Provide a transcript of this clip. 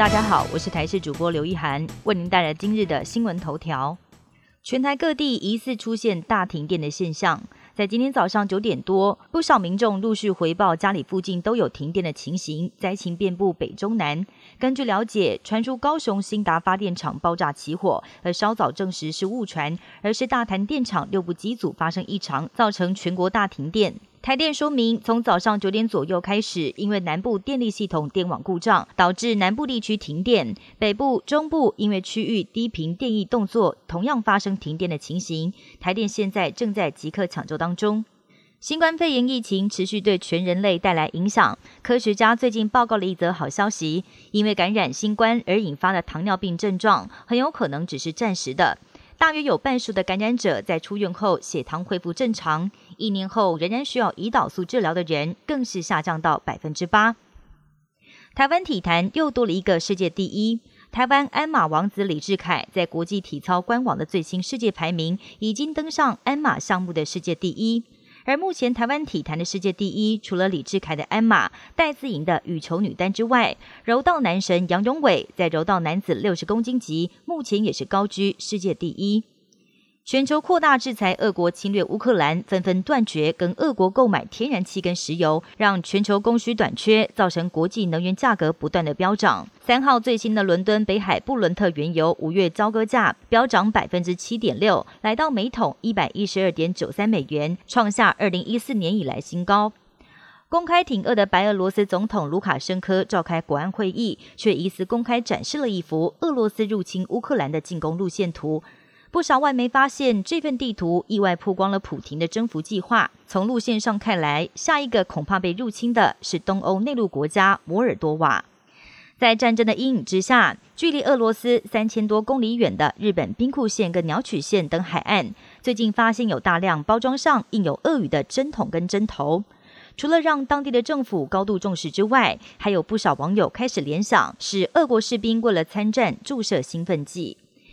大家好，我是台视主播刘一涵，为您带来今日的新闻头条。全台各地疑似出现大停电的现象，在今天早上九点多，不少民众陆续回报家里附近都有停电的情形，灾情遍布北中南。根据了解，传出高雄新达发电厂爆炸起火，而稍早证实是误传，而是大潭电厂六部机组发生异常，造成全国大停电。台电说明，从早上九点左右开始，因为南部电力系统电网故障，导致南部地区停电；北部、中部因为区域低频电力动作，同样发生停电的情形。台电现在正在即刻抢救当中。新冠肺炎疫情持续对全人类带来影响，科学家最近报告了一则好消息：因为感染新冠而引发的糖尿病症状，很有可能只是暂时的。大约有半数的感染者在出院后血糖恢复正常，一年后仍然需要胰岛素治疗的人更是下降到百分之八。台湾体坛又多了一个世界第一，台湾鞍马王子李志凯在国际体操官网的最新世界排名已经登上鞍马项目的世界第一。而目前台湾体坛的世界第一，除了李志凯的鞍马、戴资颖的羽球女单之外，柔道男神杨永伟在柔道男子六十公斤级目前也是高居世界第一。全球扩大制裁，俄国侵略乌克兰，纷纷断绝跟俄国购买天然气跟石油，让全球供需短缺，造成国际能源价格不断的飙涨。三号最新的伦敦北海布伦特原油五月交割价飙涨百分之七点六，来到每桶一百一十二点九三美元，创下二零一四年以来新高。公开挺俄的白俄罗斯总统卢卡申科召开国安会议，却疑似公开展示了一幅俄罗斯入侵乌克兰的进攻路线图。不少外媒发现这份地图，意外曝光了普廷的征服计划。从路线上看来，下一个恐怕被入侵的是东欧内陆国家摩尔多瓦。在战争的阴影之下，距离俄罗斯三千多公里远的日本兵库县跟鸟取县等海岸，最近发现有大量包装上印有俄语的针筒跟针头。除了让当地的政府高度重视之外，还有不少网友开始联想，是俄国士兵为了参战注射兴奋剂。